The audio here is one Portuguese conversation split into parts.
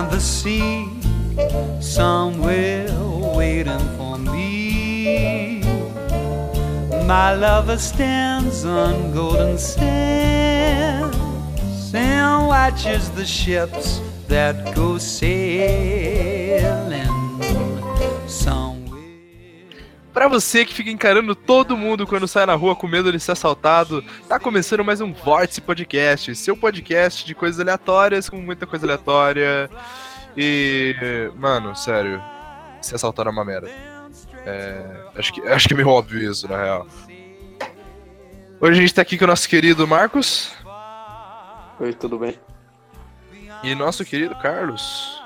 beyond the sea, somewhere waiting for me. My lover stands on golden sands and watches the ships that go sailing Pra você que fica encarando todo mundo quando sai na rua com medo de ser assaltado, tá começando mais um Vórtice Podcast, seu podcast de coisas aleatórias, com muita coisa aleatória. E, mano, sério, se assaltar é uma merda. É, acho, que, acho que é meio óbvio isso, na real. Hoje a gente tá aqui com o nosso querido Marcos. Oi, tudo bem? E nosso querido Carlos.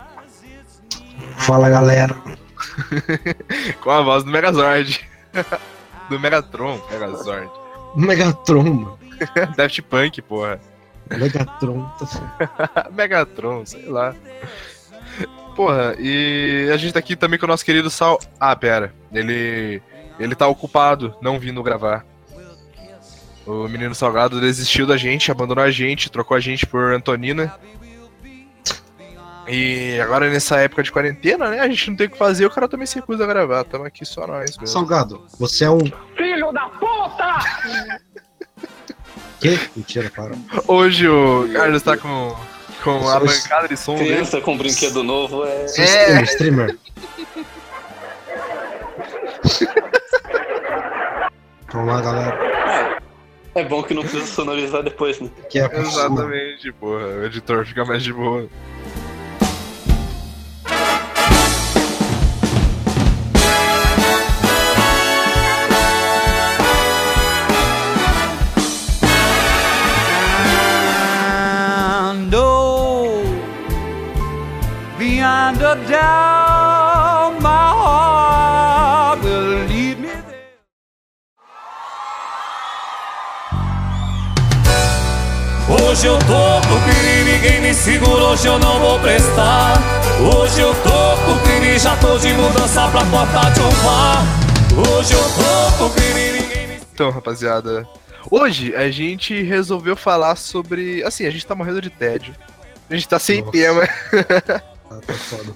Fala galera. Com a voz do Megazord. do Megatron, Megazord. Megatron, mano. Daft Punk, porra. Megatron. Megatron, sei lá. Porra, e a gente tá aqui também com o nosso querido Sal. Ah, pera. Ele. Ele tá ocupado, não vindo gravar. O menino Salgado desistiu da gente, abandonou a gente, trocou a gente por Antonina. E agora nessa época de quarentena, né? A gente não tem o que fazer, o cara também se recusa a gravar. Tamo aqui só nós. Mesmo. Salgado, você é um. Filho da puta! que? Mentira, para. Hoje o Carlos tá com, com a bancada de som. Criança dele. com brinquedo novo é. é... Streamer. Vamos lá, galera. É, é bom que não precisa sonorizar depois, né? Que é Exatamente, porra. O editor fica mais de boa. Doubt, my heart will lead me there. Hoje eu tô pro crime, ninguém me segura, hoje eu não vou prestar. Hoje eu tô pro crime, já tô de mudança pra porta de um bar. Hoje eu tô pro crime, ninguém me Então, rapaziada, hoje a gente resolveu falar sobre. Assim, a gente tá morrendo de tédio. A gente tá sem Nossa. tema. Ah, tá foda.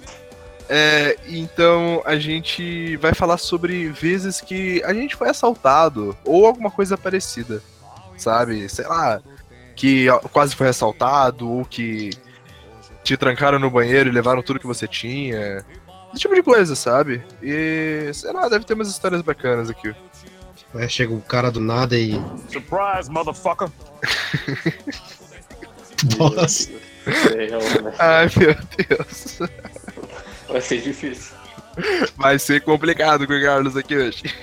É, então a gente vai falar sobre vezes que a gente foi assaltado ou alguma coisa parecida, sabe? Sei lá, que quase foi assaltado ou que te trancaram no banheiro e levaram tudo que você tinha. Esse tipo de coisa, sabe? E sei lá, deve ter umas histórias bacanas aqui. É, chega um cara do nada e. Surprise, motherfucker! Nossa. Ai, meu Deus. Vai ser difícil. Vai ser complicado com o Carlos aqui hoje.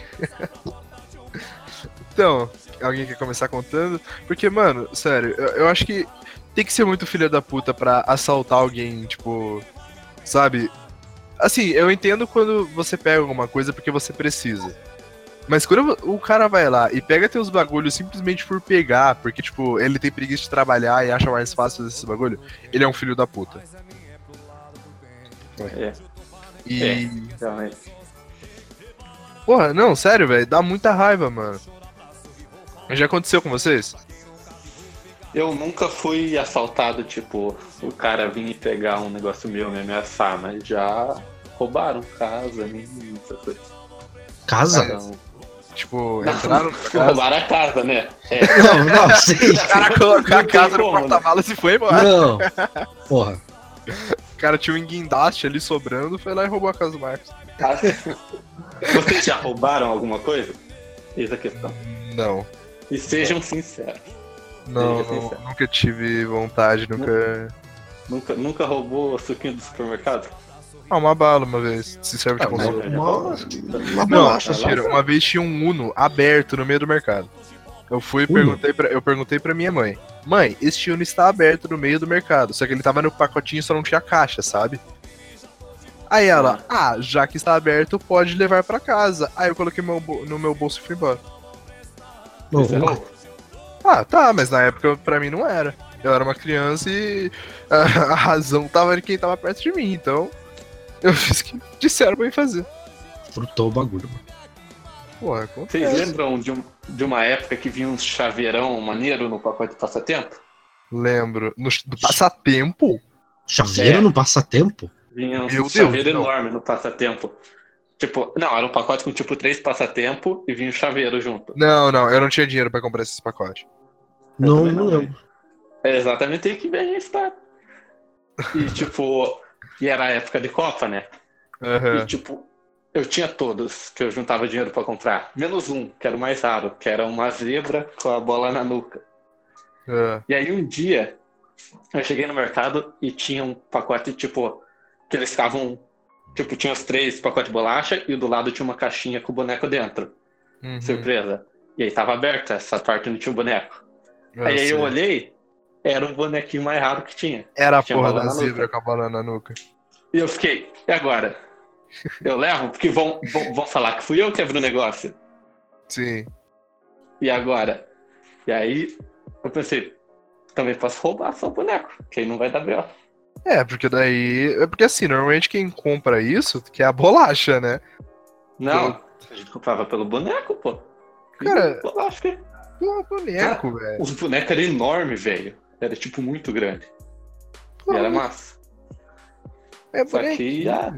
Então, alguém quer começar contando? Porque, mano, sério, eu, eu acho que tem que ser muito filha da puta pra assaltar alguém, tipo. Sabe? Assim, eu entendo quando você pega alguma coisa porque você precisa. Mas quando o cara vai lá e pega teus bagulhos simplesmente por pegar, porque, tipo, ele tem preguiça de trabalhar e acha mais fácil fazer esse bagulho, ele é um filho da puta. É. E. É, realmente. Porra, não, sério, velho, dá muita raiva, mano. Já aconteceu com vocês? Eu nunca fui assaltado, tipo, o cara vir pegar um negócio meu, me ameaçar, mas já roubaram casa, essa coisa. Casa? Então, Tipo, entraram na casa. roubaram a casa, né? É. Não, não, sim. O cara colocou a casa no como, né? porta-malas e foi embora. Não. Porra. O cara tinha um guindaste ali sobrando, foi lá e roubou a casa do Marcos. Casa. Vocês já roubaram alguma coisa? Eis a questão. Não. E sejam sinceros. Não, Seja não, sincero. nunca tive vontade, nunca. Nunca, nunca roubou suquinho do supermercado? Ah, uma bala uma vez. Se serve de Ah, consolo. uma, uma Não, bolacha mentira. Uma vez tinha um Uno aberto no meio do mercado. Eu fui e perguntei pra, eu perguntei pra minha mãe. Mãe, esse Uno está aberto no meio do mercado. Só que ele tava no pacotinho só não tinha caixa, sabe? Aí ela, ah, já que está aberto, pode levar pra casa. Aí eu coloquei meu no meu bolso e fui embora. Não, é. Ah, tá, mas na época pra mim não era. Eu era uma criança e a, a razão tava em quem tava perto de mim, então eu fiz o que disseram pra mim fazer. frutou o bagulho, mano. Porra, Vocês lembram de, um- de uma época que vinha um chaveirão maneiro no pacote de passatempo? Lembro. No, do passatempo? Chaveiro É. no passatempo? Vinha um Meu Deus, chaveiro não. enorme no passatempo. Tipo, não, era um pacote com tipo três passatempo e vinha um chaveiro junto. Não, não, eu não tinha dinheiro pra comprar esses pacotes. Eu Não, não não, lembro. É exatamente aí que vem a história. E tipo, e era a época de Copa, né? E Aham. tipo, eu tinha todos que eu juntava dinheiro pra comprar. Menos um, que era o mais raro, que era uma zebra com a bola na nuca. ah, E aí um dia eu cheguei no mercado e tinha um pacote, tipo, que eles ficavam. Tipo, tinha os três pacotes de bolacha e do lado tinha uma caixinha com o boneco dentro. uhum, Surpresa. E aí tava aberta, essa parte não tinha o boneco. eu aí eu olhei, era o bonequinho mais raro que tinha. Era a tinha porra da zebra com a bola na nuca. E eu fiquei, e agora? Eu levo? Porque vão, vão, vão falar que fui eu que abri o negócio. Sim. E agora? E aí eu pensei, também posso roubar só o boneco, que aí não vai dar B.O. É, porque daí. É porque assim, normalmente quem compra isso quer a bolacha, né? Não, a gente comprava pelo boneco, pô. Cara- Bolacha, que- Pô, boneco, velho. Os bonecos eram enormes, velho. Era tipo muito grande. Pô, E era massa. É só que, ah,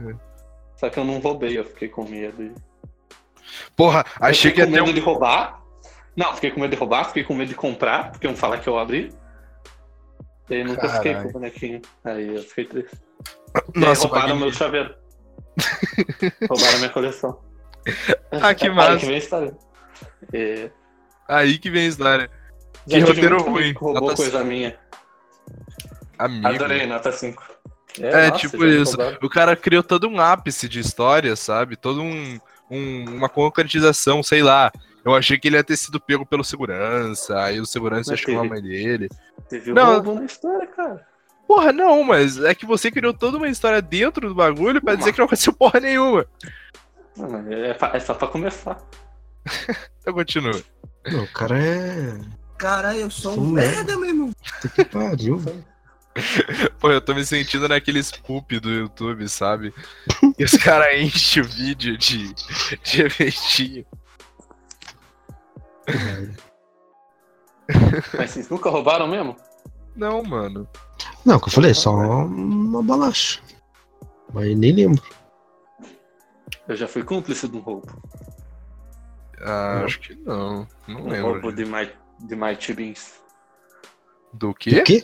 Só que eu não roubei, eu fiquei com medo. e- Porra, achei que ia com ter medo um. de roubar. Não, fiquei com medo de roubar, fiquei com medo de comprar, porque iam falar que eu abri. E aí nunca fiquei com o bonequinho. Aí eu fiquei triste. E aí Nossa, roubaram Magni. meu chaveiro. roubaram minha coleção. Ah, que Aí massa. que vem a história. E... Aí que vem a história. Que roteiro ruim. Roubou Nota coisa cinco. minha. Amigo. Adorei, nota 5. É, tipo isso. O cara criou todo um ápice de história, sabe? Todo um, um- uma concretização, sei lá. Eu achei que ele ia ter sido pego pelo segurança, aí o segurança Mas chamou a mãe dele. Teve Não. roubo na história, cara. Porra, não, mas é que você criou toda uma história dentro do bagulho pra Uma. dizer que não aconteceu porra nenhuma. Não, é, é só pra começar. Então continua. Não, o cara é. Caralho, eu sou um merda. meu irmão. Puta que pariu, velho. Pô, eu tô me sentindo naqueles poop do YouTube, sabe? E os caras enchem o vídeo de, de eventinho. Mas vocês nunca roubaram mesmo? Não, mano. Não, que eu falei, só uma bolacha. Mas nem lembro. Eu já fui cúmplice de um roubo. Ah, Não. acho que não. Não Um lembro. roubo de, My, de Mighty Beans. Do quê? O quê?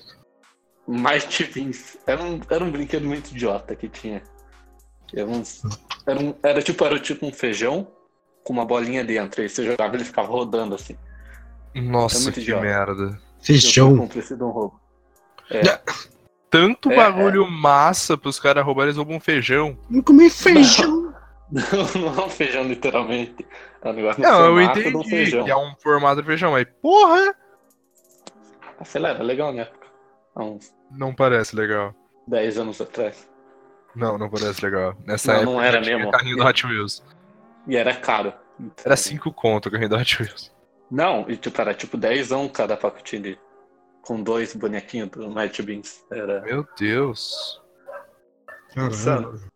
Mighty Beans. Era um, era um brinquedo muito idiota que tinha. Era, uns, era, um, era, tipo, era tipo um feijão com uma bolinha dentro. Aí você jogava e ele ficava rodando assim. É Nossa, que idiota. merda. Feijão. um roubo. É. Tanto É, bagulho massa pros caras roubarem, eles roubam feijão. Não comi feijão. Não, não é um feijão literalmente. É um negócio Não, eu um entendi feijão. que é um formato de feijão, mas porra! Ah, Sei lá, era legal na época. Há uns Não parece legal. 10 anos atrás. Não, não parece legal. Nessa Não, época não era tinha mesmo. carrinho do Hot Wheels. E era caro. Era 5 conto o carrinho do Hot Wheels. Não, e tipo, era tipo 10 cada pacotinho de. Com dois bonequinhos do Mighty Beans. Era. Meu Deus. Caralho.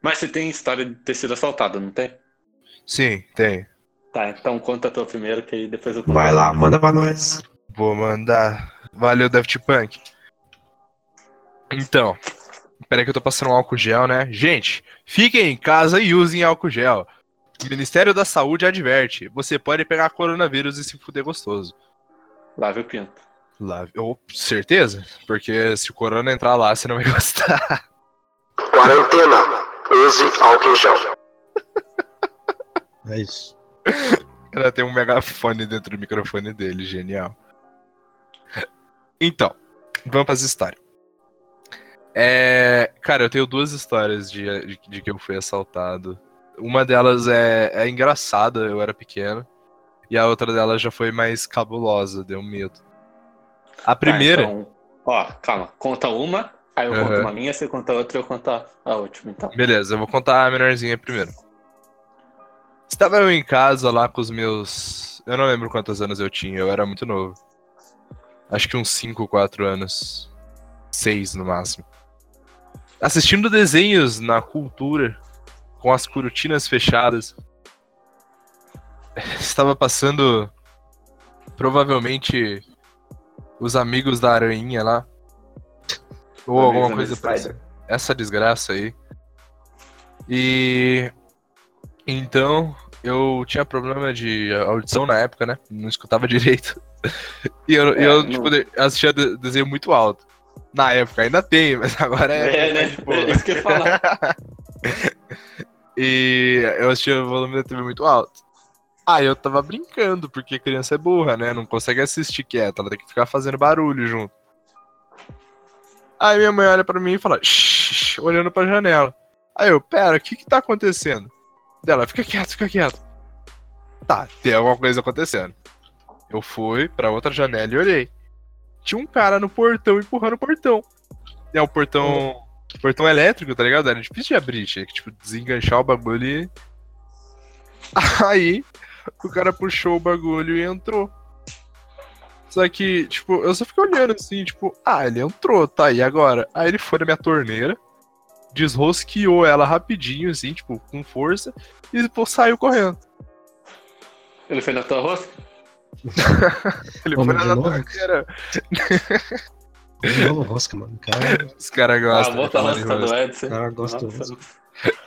Mas você tem história de ter sido assaltado, não tem? Sim, tem. Tá, então conta a tua primeiro, que aí depois eu conto. Vai lá, manda pra nós. Vou mandar. Valeu, Daft Punk. Então, peraí que eu tô passando um álcool gel, né? Gente, fiquem em casa e usem álcool gel. O Ministério da Saúde adverte: você pode pegar coronavírus e se fuder gostoso. Lave o pinto. Lá, oh, certeza? Porque se o corona entrar lá, você não vai gostar. Quarentena. Use álcool gel. É isso. Ela tem um megafone dentro do microfone dele, genial. Então, vamos para as histórias. É, cara, eu tenho duas histórias de, de, de que eu fui assaltado. Uma delas é, é engraçada, eu era pequeno. E a outra delas já foi mais cabulosa, deu medo. A primeira. Tá, então, ó, calma. Conta uma, aí eu conto uma minha, você conta outra, eu conto a, a última, então. Beleza, eu vou contar a menorzinha primeiro. Estava eu em casa lá com os meus. Eu não lembro quantos anos eu tinha, eu era muito novo. Acho que uns 5, 4 anos. 6 no máximo. Assistindo desenhos na cultura, com as cortinas fechadas. Estava passando. Provavelmente. Os amigos da aranha lá. Ou alguma coisa parecida. Essa desgraça aí. E. Então, eu tinha problema de audição na época, né? Não escutava direito. E eu, É, eu tipo, assistia de- desenho muito alto. Na época, ainda tem, mas agora é. É, né? É isso que eu ia falar. e eu assistia o volume da TV muito alto. Aí eu tava brincando, porque criança é burra, né? Não consegue assistir quieta, ela tem que ficar fazendo barulho junto. Aí minha mãe olha pra mim e fala, "Shh", olhando pra janela. Aí eu, pera, o que que tá acontecendo? Dela, fica quieto, fica quieto. Tá, tem alguma coisa acontecendo. Eu fui pra outra janela e olhei. Tinha um cara no portão empurrando o portão. É o portão. Portão elétrico, tá ligado? Era difícil de abrir, tinha que, tipo, desenganchar o bagulho e. Aí, o cara puxou o bagulho e entrou. Só que, tipo, eu só fiquei olhando assim, tipo, ah, ele entrou, tá, e agora? Aí ele foi na minha torneira, desrosqueou ela rapidinho, assim, tipo, com força, e depois saiu correndo. Ele foi na tua rosca? Ele Ô, foi na torneira. Rosca, mano. Cara, Os caras Ah, gostam. de volta a rosca do. Edson. o cara gosta do Nossa, rosca.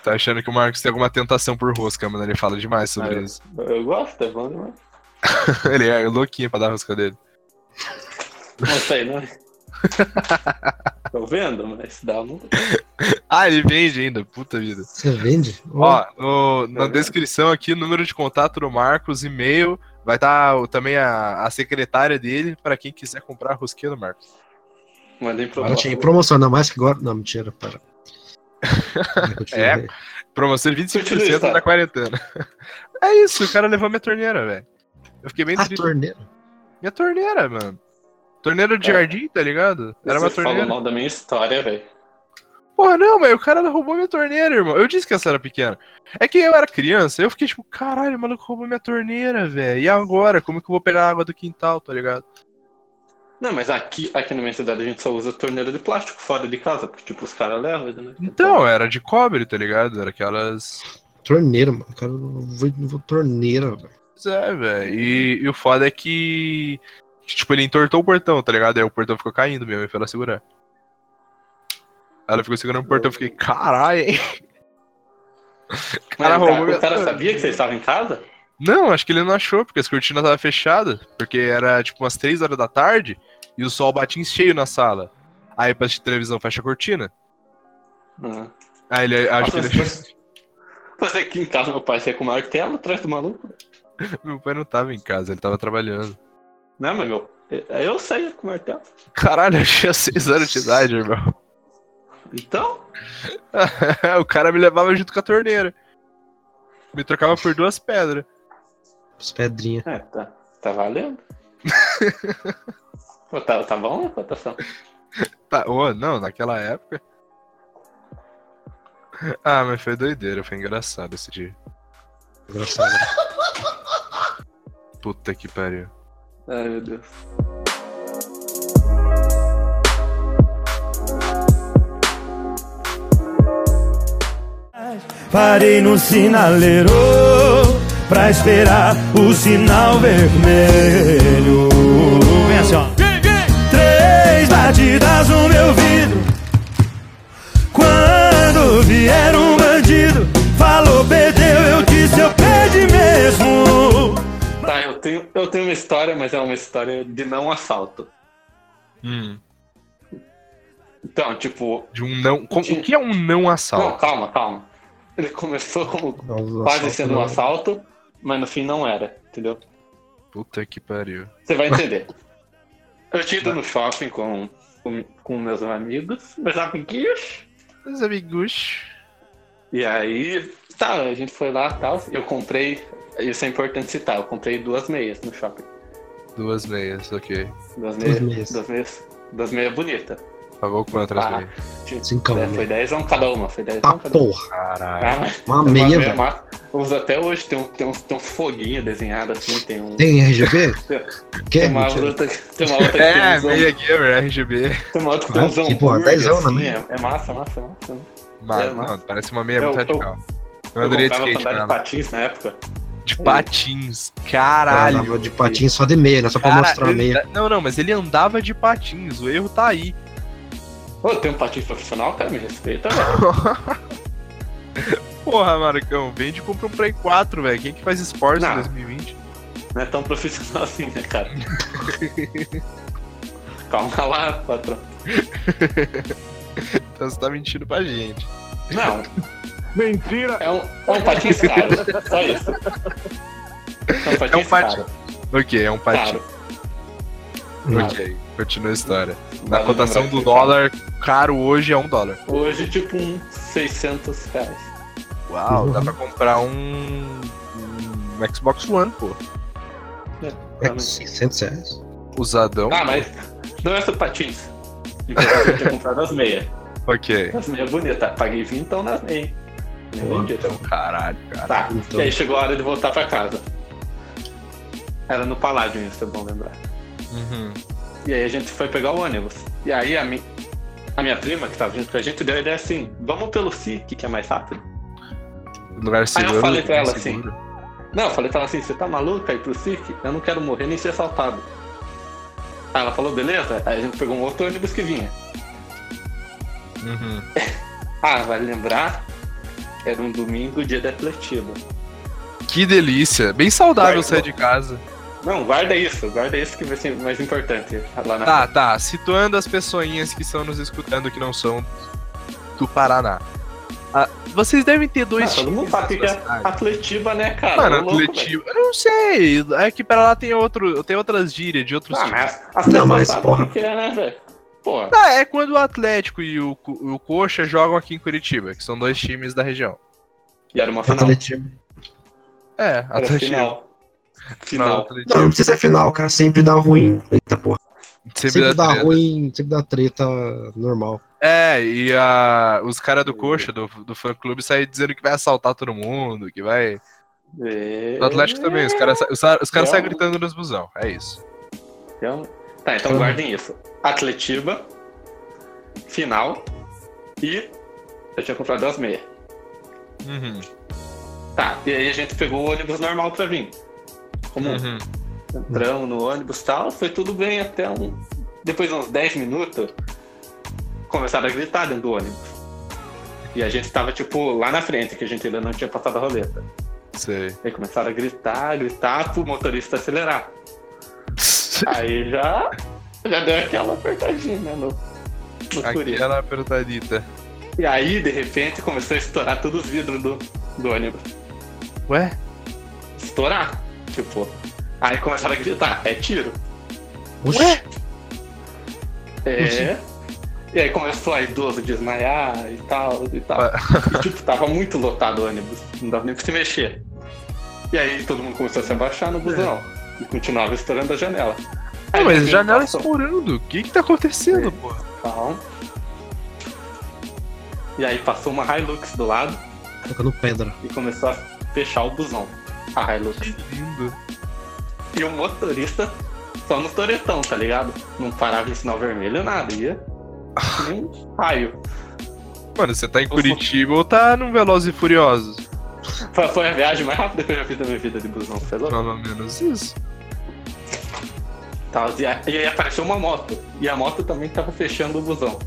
Tá achando que o Marcos tem alguma tentação por rosca, mano. Ele fala demais sobre Ah, isso. Eu gosto, é bom demais. Ele é louquinho pra dar a rosca dele. Não sei, não. Tô vendo, mas dá um. Ah, ele vende ainda, puta vida. Você vende? Ó, no- na vendo? descrição aqui, número de contato do Marcos, e-mail, vai estar também a, a secretária dele pra quem quiser comprar a rosquinha do Marcos. Mandei pro Agora tinha promoção, ainda mais que agora. Não, mentira, para. É. Promoção de 25% Continue, tá? da quarentena. É isso, o cara levou minha torneira, velho. Eu fiquei bem A triste. torneira. Minha torneira, mano. Torneira de É. jardim, tá ligado? Era uma Você falou torneira. mal da minha história, velho. Porra, não, mas o cara roubou minha torneira, irmão. Eu disse que essa era pequena. É que eu era criança, eu fiquei tipo, caralho, o maluco roubou minha torneira, velho. E agora? Como que eu vou pegar água do quintal, tá ligado? Não, mas aqui, aqui na minha cidade a gente só usa torneira de plástico fora de casa, porque tipo, os caras levam, né? Então, era de cobre, tá ligado? Era aquelas. Torneira, mano. O cara não vou, não vou torneira, velho. Pois é, velho. E, e o foda é que. Tipo, ele entortou o portão, tá ligado? Aí o portão ficou caindo mesmo, foi ela segurar. Aí ela ficou segurando o portão, eu fiquei, caralho, hein? Cara, o roubou o cara sabia que você estava em casa? Não, acho que ele não achou, porque as cortinas estavam fechadas. Porque era tipo umas 3 horas da tarde e o sol batia em cheio na sala. Aí pra assistir televisão fecha a cortina. Ah. Aí ele acho que ele. Mas aqui em casa meu pai sai com o martelo atrás do maluco. Meu pai não tava em casa, ele tava trabalhando. Não, mas meu. Eu saía com o martelo. Caralho, eu tinha 6 anos de idade, irmão. Então, o cara me levava junto com a torneira. Me trocava por duas pedras. As pedrinhas. é, tá, tá valendo. Pô, tá, tá bom a cotação? Tá, ô, não, naquela época. Ah, mas foi doideira, foi engraçado esse dia. Engraçado. Puta que pariu. Ai, meu Deus. Parei no sinaleiro pra esperar o sinal vermelho. Vem assim, ó. Três batidas no meu vidro. Quando vier um bandido, falou, perdeu, eu disse, eu perdi mesmo. Eu tenho, eu tenho uma história, mas é uma história de não assalto. Hum. Então, tipo. De um não. com- O que é um não Não, assalto? calma, calma. Ele começou como Não, quase assalto sendo um não. assalto, mas no fim não era, entendeu? Puta que pariu. Você vai entender. Eu tinha ido no shopping com, com, com meus amigos, meus amiguinhos. Meus amigos. E aí, tá, a gente foi lá e tal. Eu comprei, isso é importante citar, eu comprei duas meias no shopping. Duas meias, ok. Duas Duas meias. meias. Duas meias. Duas meias bonitas. Pagou quanto as Ah, meias? Cincão, é, né? foi 10 um cada uma, foi 10 Tá um cada uma. porra. Caralho. Ah, Uma uma meia, velho. massa. Eu uso até hoje, tem, um, tem, uns, tem uns foguinhos desenhados assim, tem um. Tem RGB? Quer? Tem uma outra, tem uma outra É, tem uns meia gamer, RGB. Tem uma outra que tem Ah, uns que porra, hambúrguer, dezão, assim, né? é, é massa, massa, massa. Mas, É, não, parece uma meia Eu- muito eu- radical. Eu Eu andaria de comprava skate pra andar de nela. patins na época. De patins. Caralho. Caralho. de patinho só de meia, não é só pra Cara, mostrar a meia. Não, não, mas ele andava de patins. O erro tá aí. Ô, tem um patins profissional, cara, me respeita, velho. Porra, Marcão, vende e compra um Play 4, velho. Quem que faz esporte em Não. 2020? Não é tão profissional assim, né, cara? Calma lá, patrão. Então você tá mentindo pra gente. Não, Mentira! é um, é um patins caro. Só isso. É um patins É um patins. Ok, é um patinho. Caro. Ok, continua a história. Na Vale cotação do é dólar, caro hoje é um dólar. Hoje, tipo, uns 600 reais. Uau, dá pra comprar um, um Xbox One, pô. É 600 reais. Usadão. Ah, mas não é só patins. Eu tinha comprado as meias. Ok. As meias bonitas. Paguei 20 então nas meias. Nem. Então, caralho, cara. Tá, Então. e aí chegou a hora de voltar pra casa. Era no Paládio, isso é bom lembrar. Uhum. E aí a gente foi pegar o ônibus. E aí a, mi... a minha prima, que tava junto com a gente, deu a ideia assim: vamos pelo SIC, que é mais rápido. Lugar seguro. falei pra lugar ela assim. seguro. Não, eu falei pra ela assim: você tá maluca ir pro SIC? Eu não quero morrer nem ser assaltado. Aí ela falou: beleza. Aí a gente pegou um outro ônibus que vinha. Uhum. Ah, vale lembrar, era um domingo, dia da Atletiba. Que delícia. Bem saudável Vai, sair de casa. Não, guarda isso, guarda isso que vai ser mais importante lá na Tá, tá. Situando as pessoinhas que estão nos escutando que não são do Paraná. Ah, vocês devem ter dois Ah, todo mundo sabe que é. Atletiba, né, cara? Mano, velho. Atletiba. Eu não sei. É que pra lá tem, outro, tem outras gírias de outros Ah, times. mas as Não, pessoas mas, porra. o que é, né, velho? Porra. Ah, é quando o Atlético e o, o Coxa jogam aqui em Curitiba, que são dois times da região. E era uma final. Atlético. É, Era Atlético. final. Não, Final. Atlético. Não, não precisa ser final, cara. Sempre dá ruim. Eita porra. Sempre Sempre dá dá ruim, sempre dá treta normal. É, e a, os caras do Coxa, do, do fã clube, saem dizendo que vai assaltar todo mundo, que vai. É... Do Atlético também, os caras os, os caras É. saem gritando nos busão. É isso. Então- Tá, então guardem isso. Atletiba, final e eu tinha comprado as meias. Uhum. Tá, e aí a gente pegou o ônibus normal pra vir. Como Uhum. entramos no ônibus e tal, foi tudo bem até um. Depois de uns 10 minutos, começaram a gritar dentro do ônibus. E a gente tava, tipo, lá na frente, que a gente ainda não tinha passado a roleta. Sei. Aí começaram a gritar, gritar pro motorista acelerar. Aí já, já deu aquela apertadinha né, no, no furico. Aquela apertadita. E aí, de repente, começou a estourar todos os vidros do, do ônibus. Ué? Estourar. Tipo. Aí começaram a gritar, é tiro. Ué? É. E aí começou a idoso desmaiar e tal, e tal. Ué. E, tipo, tava muito lotado o ônibus. Não dava nem pra se mexer. E aí todo mundo começou a se abaixar no busão. E continuava estourando a janela. Ah, Aí mas janela passou. estourando. O que que tá acontecendo, pô? Calma. E aí passou uma Hilux do lado Tocando pedra. e começou a fechar o busão. A Hilux. Que lindo. E o motorista só no toretão, tá ligado? Não parava em sinal vermelho, nada. Ia nem raio. Mano, você tá em Curitiba ou tá num Velozes e Furiosos? Foi, a viagem mais rápida que eu já fiz da minha vida de busão, louco? Pelo menos isso. Tal, E aí apareceu uma moto. E a moto também tava fechando o busão.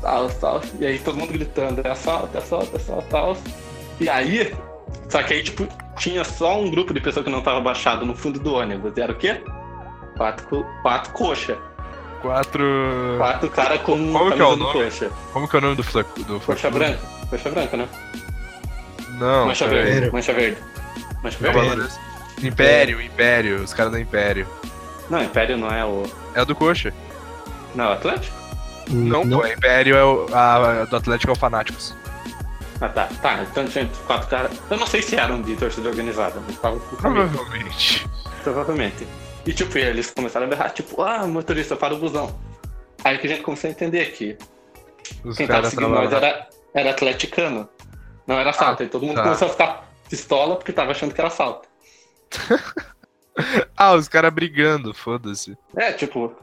Tal, tal. E aí todo mundo gritando, é assalto, é assalto, é assalto, tal. E aí, só que aí, tipo, tinha só um grupo de pessoas que não tava baixado no fundo do ônibus. E era o quê? Quatro, quatro coxa. Quatro. Quatro caras com Como que é o nome? coxa. Como que é o nome do fla... do Coxa branca. Coxa branca, né? Não, mancha verde. Império. Mancha verde. Mancha verde? Cavaleiros- Império, Império, os caras do Império. Não, Império não é o. É o do Coxa. Não, é o Atlético? Não, pô, Império é o. A, do Atlético é o Fanáticos. Ah, tá. Tá, então tinha quatro caras. Eu não sei se eram de torcida organizada, mas camisa. Provavelmente. Provavelmente. E tipo, eles começaram a berrar, tipo, ah, motorista, para o busão. Aí que a gente começou a entender que Os quem tava seguindo nós era, era atleticano. Não era assalto. e todo mundo tá. começou a ficar pistola porque tava achando que era assalto. Ah, os caras brigando, foda-se. É, tipo.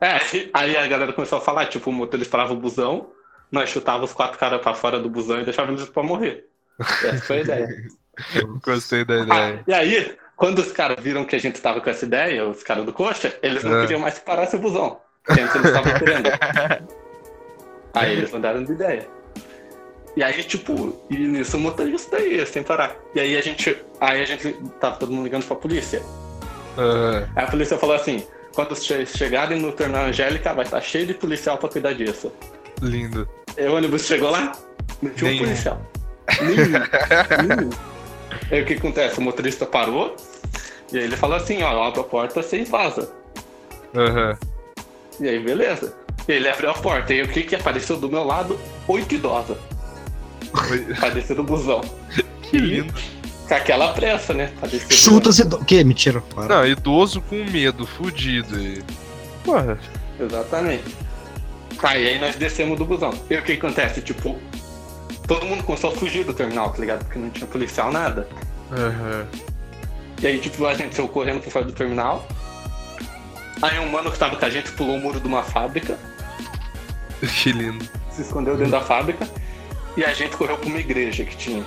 É, aí a galera começou a falar, tipo, o motorista parava o busão, nós chutava os quatro caras pra fora do busão e deixava eles pra morrer. Essa foi a ideia. Gostei da Ah, ideia. e aí, quando os caras viram que a gente tava com essa ideia, os caras do coxa, eles não É. queriam mais que parasse o busão. Pensa eles estavam querendo. Aí eles mudaram de ideia. E aí, tipo, e nisso o motorista ia sem parar. E aí a gente. Aí a gente tava todo mundo ligando pra polícia. Aham. Aí a polícia falou assim: quando vocês chegarem no terminal Angélica, vai estar cheio de policial pra cuidar disso. Lindo. Aí o ônibus chegou lá, não tinha um Nenhum. policial. Nenhum. Nenhum. Aí o que acontece? O motorista parou e aí ele falou assim: ó, abre a porta, vocês vazam. Aham. E aí, beleza. E ele abriu a porta. E o que que apareceu do meu lado? Oito idosas. Pra descer do busão. Que lindo. Com aquela pressa, né? Pra descer do e. Que? Mentira. Para. Não, idoso com medo, fudido. E... Porra. Exatamente. Tá, e aí nós descemos do busão. E o que acontece? Tipo, todo mundo começou a fugir do terminal, tá ligado? Porque não tinha policial, nada. Aham. E aí, tipo, a gente saiu correndo pra fora do terminal. Aí um mano que tava com a gente pulou o muro de uma fábrica, Que lindo. se escondeu dentro da fábrica. E a gente correu pra uma igreja que tinha.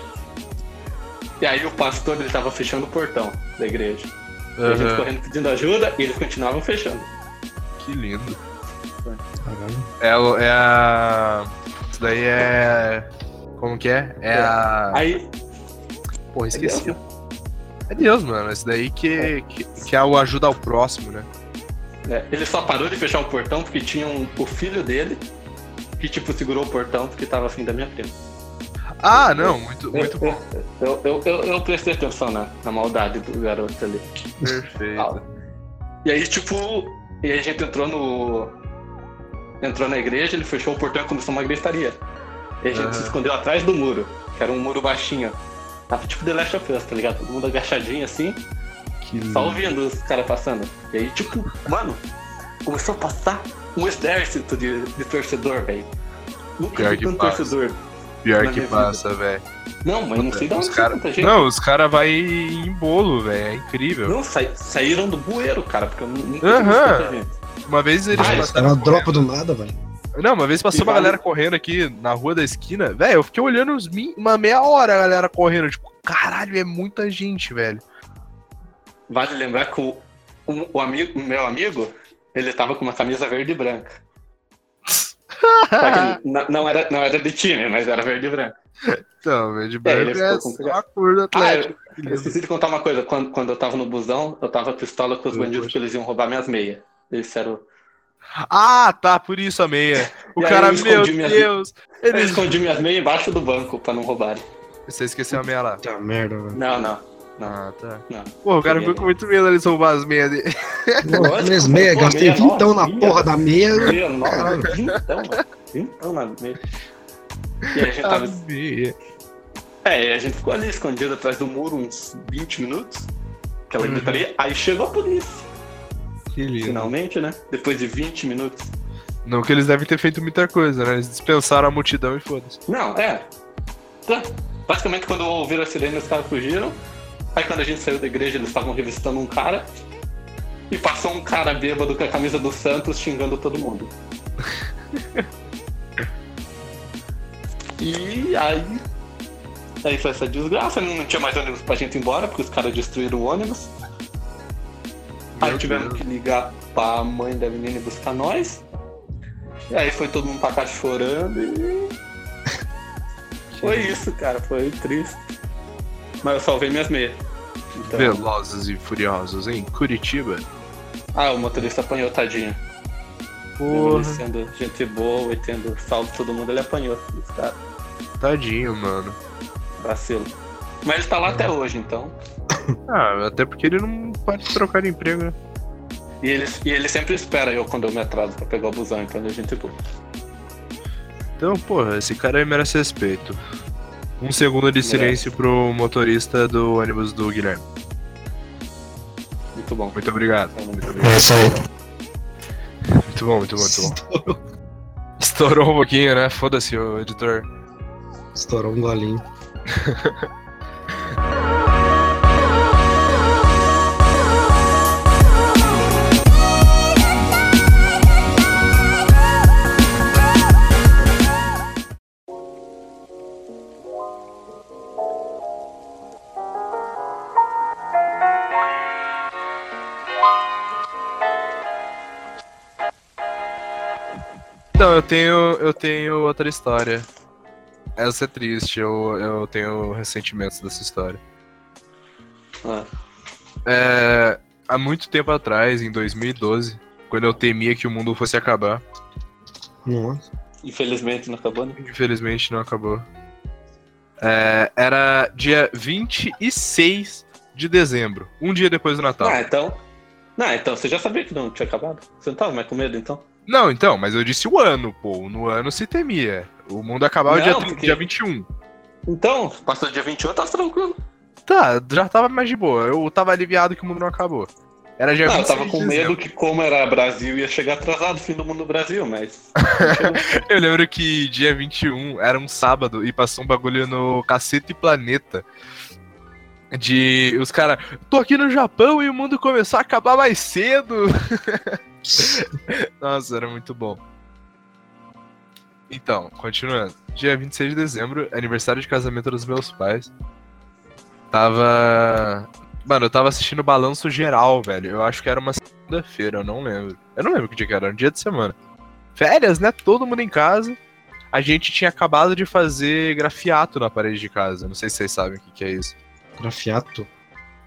E aí o pastor, ele tava fechando o portão da igreja. E a gente correndo pedindo ajuda e eles continuavam fechando. Que lindo. É, é a. Isso daí é. Como que é? É a. Aí, Porra, esqueci. É Deus, mano. Esse daí que, que, que é o ajuda ao próximo, né? É, ele só parou de fechar o portão porque tinha um- o filho dele que, tipo, segurou o portão porque tava afim da minha prima. Ah, não, muito, muito bom. Eu, eu, eu, eu prestei atenção na, na maldade do garoto ali. Perfeito. E aí, tipo, e aí a gente entrou no. Entrou na igreja, ele fechou o portão e começou uma gritaria. E a gente Aham. se escondeu atrás do muro, que era um muro baixinho. Tava tipo The Last of Us, tá ligado? Todo mundo agachadinho assim, Que só ouvindo os caras passando. E aí, tipo, mano, começou a passar um exército de, de torcedor, velho. Nunca Pior vi que tanto passa. torcedor. Pior que passa, velho. Não, mas eu não sei de onde Os cara... tanta gente. Não, os caras vai em bolo, velho. É incrível. Não, sa- saíram do bueiro, cara, porque eu nu- nunca vi Aham. tanta gente. Uma vez eles Ah, Era passaram. uma correndo. dropa do nada, velho. Não, uma vez passou E uma vale- galera correndo aqui na rua da esquina. Velho, eu fiquei olhando uns mi- uma meia hora a galera correndo. Tipo, caralho, é muita gente, velho. Vale lembrar que o, o, o amigo, o meu amigo, ele tava com uma camisa verde e branca. Não, não era, não era de time, mas era verde e branco. Então, velho, de É, branco é, só a cor do Ah, Atlético. Que eu lindo. esqueci de contar uma coisa. Quando, quando eu tava no busão, eu tava pistola com os Meu bandidos que eles iam roubar minhas meias. Eles disseram. Ah, tá, por isso a meia. O E cara, eu meu minhas- Deus. Eu Ele... escondi minhas meias embaixo do banco pra não roubarem. Você esqueceu a meia lá. Tá merda, velho. Não, não. Não, Ah, tá. não. Pô, o cara ficou com muito medo eles roubar as meias dele. Pô, Três meia, Pô, gastei meia vintão na porra da meia. Meia nova, vintão, mano. Vintão na meia. E aí a gente A tava meia. É, e a gente ficou ali escondido atrás do muro uns 20 minutos. Aquela Uhum. gritaria. Aí chegou a polícia, Que lindo. finalmente, né? Depois de 20 minutos. Não que eles devem ter feito muita coisa, né? Eles dispensaram a multidão e foda-se. Não, é. Tá. Basicamente, quando ouviram a sirene, os caras fugiram. Aí, quando a gente saiu da igreja, eles estavam revistando um cara. E passou um cara bêbado com a camisa do Santos xingando todo mundo. e aí. Aí foi essa desgraça, não tinha mais ônibus pra gente ir embora, porque os caras destruíram o ônibus. Aí Meu tivemos Deus. que ligar pra mãe da menina e buscar nós. E aí foi todo mundo pra casa chorando e. Foi isso, cara, foi triste. Mas eu salvei minhas meias. Então... Velozes e furiosos em Curitiba. Ah, o motorista apanhou, tadinho. Porra, Ele sendo gente boa e tendo salvo todo mundo, ele apanhou. Cara, tadinho, mano. vacilo. Mas ele tá lá até hoje, então. Ah, até porque ele não pode trocar de emprego, né? E ele, e ele sempre espera eu quando eu me atraso pra pegar o busão, então ele é gente boa. Então, porra, esse cara aí merece respeito. Um segundo de Merece. silêncio pro motorista do ônibus do Guilherme. Muito bom. Muito obrigado. Muito obrigado. É isso aí. Muito bom, muito bom, muito bom. Estourou um pouquinho, né? Foda-se, o editor. Estourou um golinho. tenho, eu tenho outra história. Essa é triste, eu, eu tenho ressentimentos dessa história. Ah, É, há muito tempo atrás, em 2012, quando eu temia que o mundo fosse acabar, Nossa. infelizmente não acabou, né? infelizmente não acabou. É, era dia 26 de dezembro, um dia depois do Natal. Ah, então. Não, então você já sabia que não tinha acabado? Você não tava mais com medo então? Não, então, mas eu disse o ano, pô. No ano se temia. O mundo acabava Não, dia, porque- dia 21. Então, passou dia 21, tá tranquilo. Tá, já tava mais de boa. Eu tava aliviado que o mundo não acabou. Era dia Não, eu 26 tava de com medo que, como era Brasil, ia chegar atrasado o fim do mundo no Brasil, mas. Eu lembro que dia 21 era um sábado e passou um bagulho no Cacete Planeta. De os caras, tô aqui no Japão e o mundo começou a acabar mais cedo. Nossa, era muito bom. Então, continuando. Dia 26 de dezembro, aniversário de casamento dos meus pais. Tava. Mano, eu tava assistindo Balanço Geral, velho. Eu acho que era uma segunda-feira, eu não lembro. Eu não lembro que dia que era, era um dia de semana. Férias, né? Todo mundo em casa. A gente tinha acabado de fazer grafiato na parede de casa. Não sei se vocês sabem o que, que é isso. Grafiato.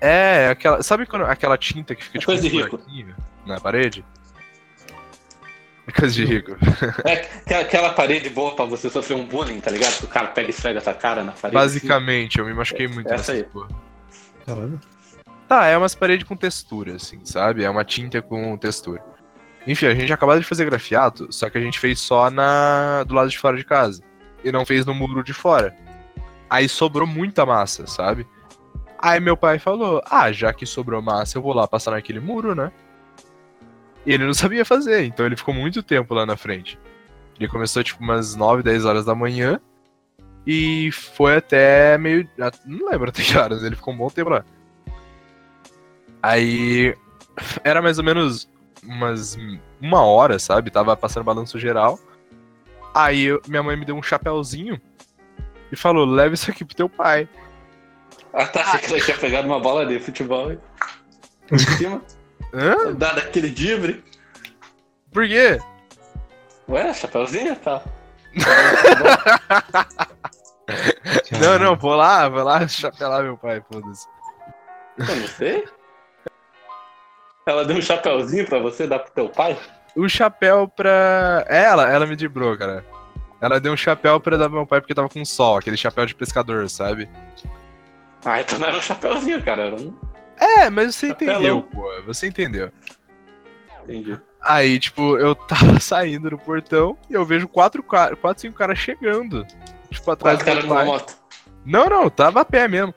É, aquela. Sabe quando, aquela tinta que fica É tipo coisa um de rico. na parede? É coisa de rico. É aquela- parede boa pra você sofrer um bullying, tá ligado? Que o cara pega e esfrega tua cara na parede. Basicamente, eu me machuquei muito Essa nessa aí. porra. Caralho. Tá, é umas paredes com textura, assim, sabe? É uma tinta com textura. Enfim, a gente acabou de fazer grafiato, só que a gente fez só na do lado de fora de casa. E não fez no muro de fora. Aí sobrou muita massa, sabe? Aí meu pai falou: Ah, já que sobrou massa, eu vou lá passar naquele muro, né? E ele não sabia fazer, então ele ficou muito tempo lá na frente. Ele começou tipo umas 9, 10 horas da manhã e foi até meio. Não lembro até que horas, ele ficou um bom tempo lá. Aí era mais ou menos umas uma hora, sabe? Tava passando balanço geral. Aí eu- minha mãe me deu um chapéuzinho e falou: leva isso aqui pro teu pai. Ah, tá. Achei que ela tinha pegado uma bola de futebol e. Por cima. Hã? Dado aquele dibre. Por quê? Ué, chapeuzinho? Tá. Não, não, vou lá, vou lá chapelar meu pai, foda-se. Eu não sei. Ela deu um chapeuzinho pra você dar pro teu pai? O chapéu pra. É, Ela, ela me driblou, cara. Ela deu um chapéu pra dar pro meu pai porque tava com sol, aquele chapéu de pescador, sabe? Ah, então não era um chapeuzinho, cara. Era um. É, mas você Chapelão. entendeu, pô. Você entendeu. Entendi. Aí, tipo, eu tava saindo do portão e eu vejo quatro, quatro cinco caras chegando. Tipo, atrás do cara numa moto. Não, não, tava a pé mesmo.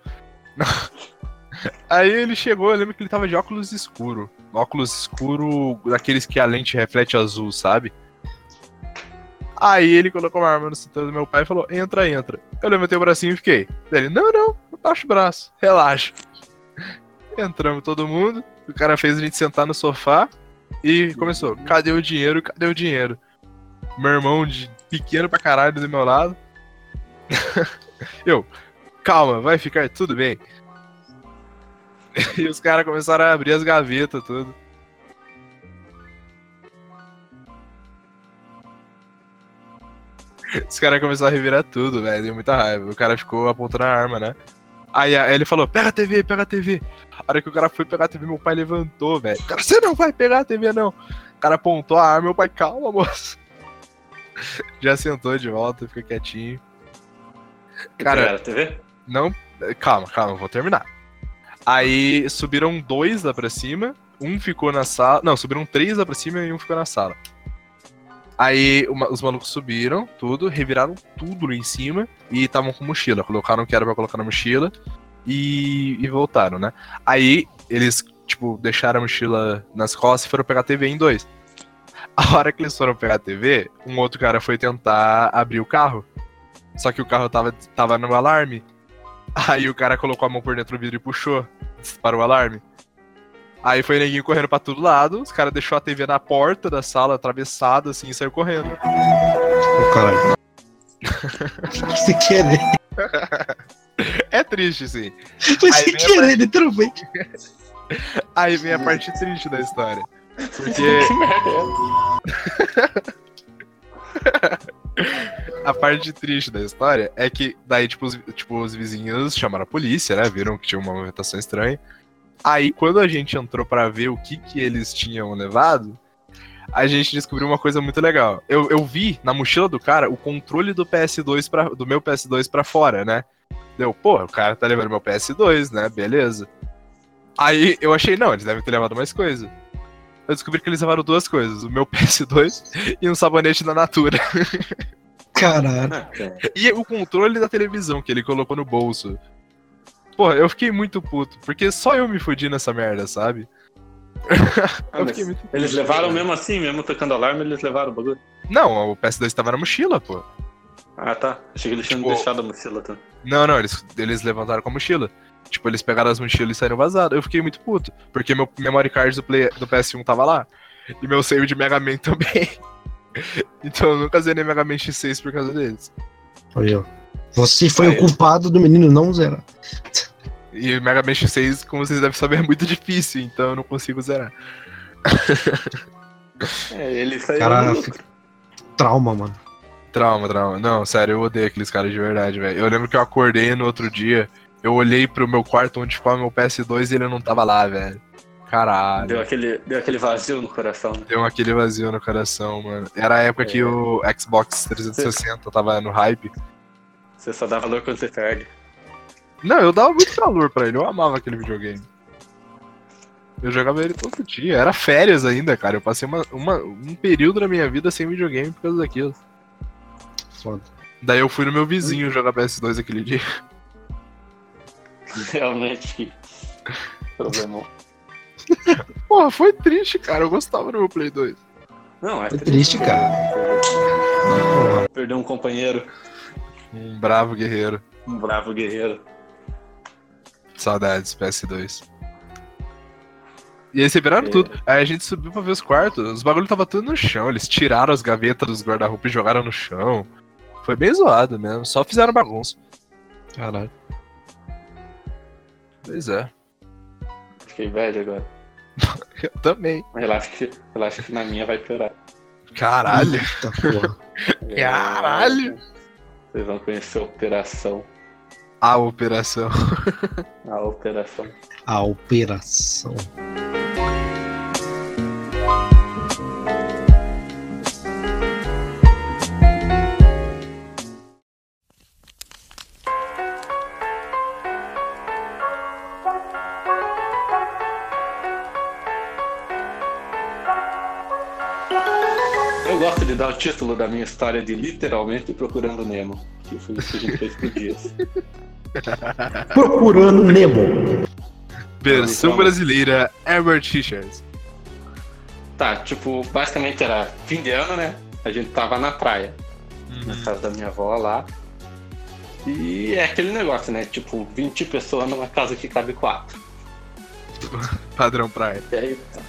Aí ele chegou, eu lembro que ele tava de óculos escuro. Óculos escuro daqueles que a lente reflete azul, sabe? Aí ele colocou uma arma no cinturão do meu pai e falou: entra, entra. Eu levantei o bracinho e fiquei. Daí Ele, não, não, baixa o braço, relaxa. Entramos todo mundo, o cara fez a gente sentar no sofá e começou: cadê o dinheiro? Cadê o dinheiro? Meu irmão de pequeno pra caralho do meu lado. Eu, calma, vai ficar tudo bem. E os caras começaram a abrir as gavetas, tudo. Os caras começaram a revirar tudo, velho. Deu muita raiva. O cara ficou apontando a arma, né? Aí, aí ele falou: pega a TV, pega a TV. A hora que o cara foi pegar a TV, meu pai levantou, velho. Cara, você não vai pegar a TV, não. O cara apontou a arma, meu pai, calma, moço. Já sentou de volta, fica quietinho. Cara, a TV? não. Calma, calma, vou terminar. Aí subiram dois lá pra cima, um ficou na sala. Não, subiram três lá pra cima e um ficou na sala. Aí uma- os malucos subiram, tudo, reviraram tudo lá em cima e estavam com mochila. Colocaram o que era pra colocar na mochila e, e voltaram, né? Aí eles, tipo, deixaram a mochila nas costas e foram pegar a TV em dois. A hora que eles foram pegar a TV, um outro cara foi tentar abrir o carro. Só que o carro tava, tava no alarme. Aí o cara colocou a mão por dentro do vidro e puxou. Disparou o alarme. Aí foi neguinho correndo pra todo lado. Os caras deixou a TV na porta da sala, atravessada, assim, e saiu correndo. Ô, caralho. Sem querer. É triste, sim. Foi Aí sem vem a querer, literalmente. Aí vem a parte triste da história. Porque Que merda é a parte triste da história é que daí, tipo, os, tipo, os vizinhos chamaram a polícia, né? Viram que tinha uma movimentação estranha. Aí, quando a gente entrou pra ver o que que eles tinham levado, a gente descobriu uma coisa muito legal. Eu, eu vi na mochila do cara o controle do PS2 pra, do meu PS2 pra fora, né? Deu, pô, o cara tá levando meu PS2, né? Beleza. Aí eu achei, não, eles devem ter levado mais coisa. Eu descobri que eles levaram duas coisas: o meu PS2 e um sabonete da Natura. Caralho. E o controle da televisão que ele colocou no bolso. Porra, eu fiquei muito puto, porque só eu me fudi nessa merda, sabe? Ah, eu mas fiquei muito Eles levaram mesmo assim, mesmo tocando alarme, eles levaram o bagulho. Não, o PS2 tava na mochila, pô. Ah, tá. Achei que eles tinham Tipo- deixado a mochila também. Não, não, eles, eles levantaram com a mochila. Tipo, eles pegaram as mochilas e saíram vazados. Eu fiquei muito puto, porque meu memory card do, Play, do PS1 tava lá. E meu save de Mega Man também. então eu nunca zerei Mega Man X6 por causa deles. Aí, ó. Você foi Aí. o culpado do menino não zerar. E o Mega Man X6, como vocês devem saber, é muito difícil, então eu não consigo zerar. É, ele saiu Cara, Trauma, mano. Trauma, trauma. Não, sério, eu odeio aqueles caras de verdade, velho. Eu lembro que eu acordei no outro dia, eu olhei pro meu quarto onde ficava meu PS2 e ele não tava lá, velho. Caralho. Deu aquele, deu aquele vazio no coração. né? Deu aquele vazio no coração, mano. Era a época que É. o Xbox 360 tava no hype. Você só dá valor quando você perde. Não, eu dava muito calor pra ele, eu amava aquele videogame. Eu jogava ele todo dia, era férias ainda, cara. Eu passei uma, uma- um período da minha vida sem videogame por causa daquilo. Foda. Daí eu fui no meu vizinho jogar PS2 aquele dia. Realmente, problemão. Porra, foi triste, cara. Eu gostava do meu Play 2. Não, é Foi triste, cara. Porra. Perdeu um companheiro, Um bravo guerreiro. um bravo guerreiro. Saudades, PS2. E aí separaram É. tudo. Aí a gente subiu pra ver os quartos. Os bagulhos tava tudo no chão. Eles tiraram as gavetas dos guarda-roupa e jogaram no chão. Foi bem zoado mesmo. Só fizeram bagunça. Caralho. Pois é. Fiquei velho agora. Eu também. Relaxa que, relaxa que na minha vai piorar. Caralho. Eita porra. Caralho. Vocês vão conhecer a operação. A operação. A operação. A operação. Título da minha história de literalmente procurando Nemo. Que foi isso que a gente fez por dias. Procurando Nemo. Versão Então. brasileira Herbert Richards. Tá, tipo, basicamente era fim de ano, né? A gente tava na praia, na casa da minha avó lá. E é aquele negócio, né? Tipo, 20 pessoas numa casa que cabe 4. Padrão praia. E aí, tá.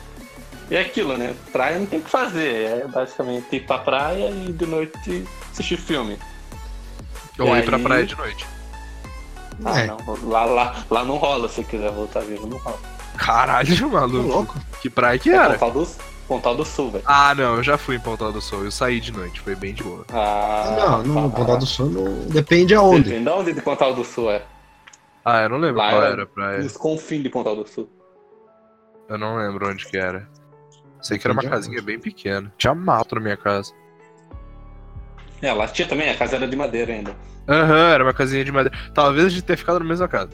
E é aquilo, né? Praia não tem o que fazer. É basicamente ir pra praia e de noite assistir filme. Ou E ir pra aí- praia de noite. Ah, É. não. Lá, lá, lá não rola, se quiser voltar vivo, não rola. Caralho, Tô maluco. louco. Que praia que É era? Pontal do, Pontal do Sul, velho. Ah, não, eu já fui em Pontal do Sol. Eu saí de noite, foi bem de boa. Ah, Não, no tá. Pontal do Sono depende aonde. Depende de onde de Pontal do Sul é. Ah, eu não lembro Lá qual era- era a praia. Nos confins de Pontal do Sul. Eu não lembro onde que era. Sei que era uma casinha bem pequena. Tinha mato na minha casa. É, lá tinha também, a casa era de madeira ainda. Aham, era uma casinha de madeira. Talvez a gente tenha ficado na mesma casa.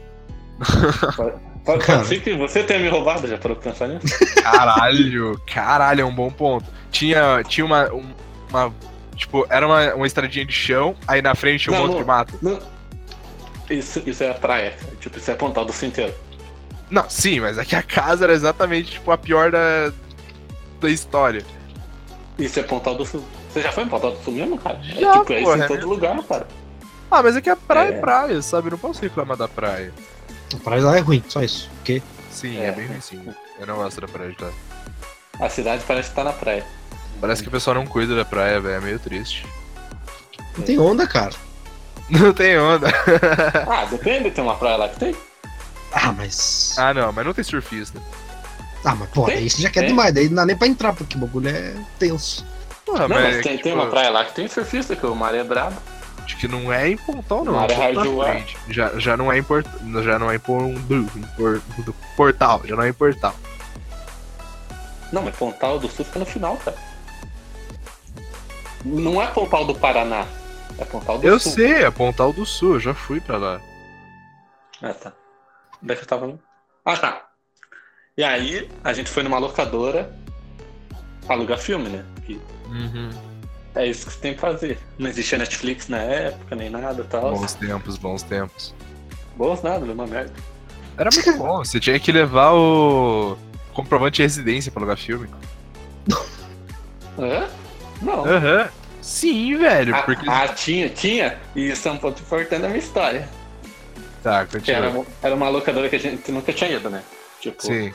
Pode, pode ser que você tenha me roubado, já parou pra pensar nisso? Caralho, caralho, é um bom ponto. Tinha, tinha uma, um- uma. Tipo, era uma, uma estradinha de chão, aí na frente tinha um Não, monte não. de mato. Não. Isso, isso é a praia. Tipo, isso é Pontal do Sul inteiro. Não, sim, mas é que a casa era exatamente tipo a pior da, da história. Isso é Pontal do Sul. Você já foi em Pontal do Sul mesmo, cara? Já, é tipo, é isso porra, em é todo mesmo. lugar, cara. Ah, mas é que a praia é É. praia, sabe? Eu não posso reclamar da praia. A praia lá é ruim, só isso. Porque Sim, é, É. bem ruim. Eu não gosto da praia de lá. A cidade parece que tá na praia. Parece que o pessoal não cuida da praia, velho. É meio triste. não tem onda, cara. Não tem onda. Ah, depende, tem uma praia lá que tem. Ah, mas. ah, não, mas não tem surfista. Ah, mas pô, aí você já quer Tem? demais. Daí não dá nem pra entrar, porque o bagulho é tenso. Não, mas é tem, que, tem tipo, uma praia lá que tem surfista, que o mar é brabo. Acho que não é em Pontal, não. É. Já, já não é em Port... Já não é em, por... em por- do Portal. Já não é em Portal. Não, mas Pontal do Sul fica no final, cara. Não é Pontal do Paraná. É Pontal do Eu Sul. sei, é Pontal do Sul. Eu já fui pra lá. Ah, tá. Onde é que eu tava? Ah, tá. E aí, a gente foi numa locadora alugar filme, né? Que Uhum. é isso que você tem que fazer. Não existia Netflix na época, nem nada e tal. Bons tempos, bons tempos. Bons nada, uma merda. Era muito bom. Você tinha que levar o comprovante de residência pra alugar filme. Hã? Não. Aham. Sim, velho. Ah, Porque. ah, tinha, tinha. E isso é um ponto importante da minha história. Tá, continua. era, era uma locadora que a gente nunca tinha ido, né? Tipo, Sim.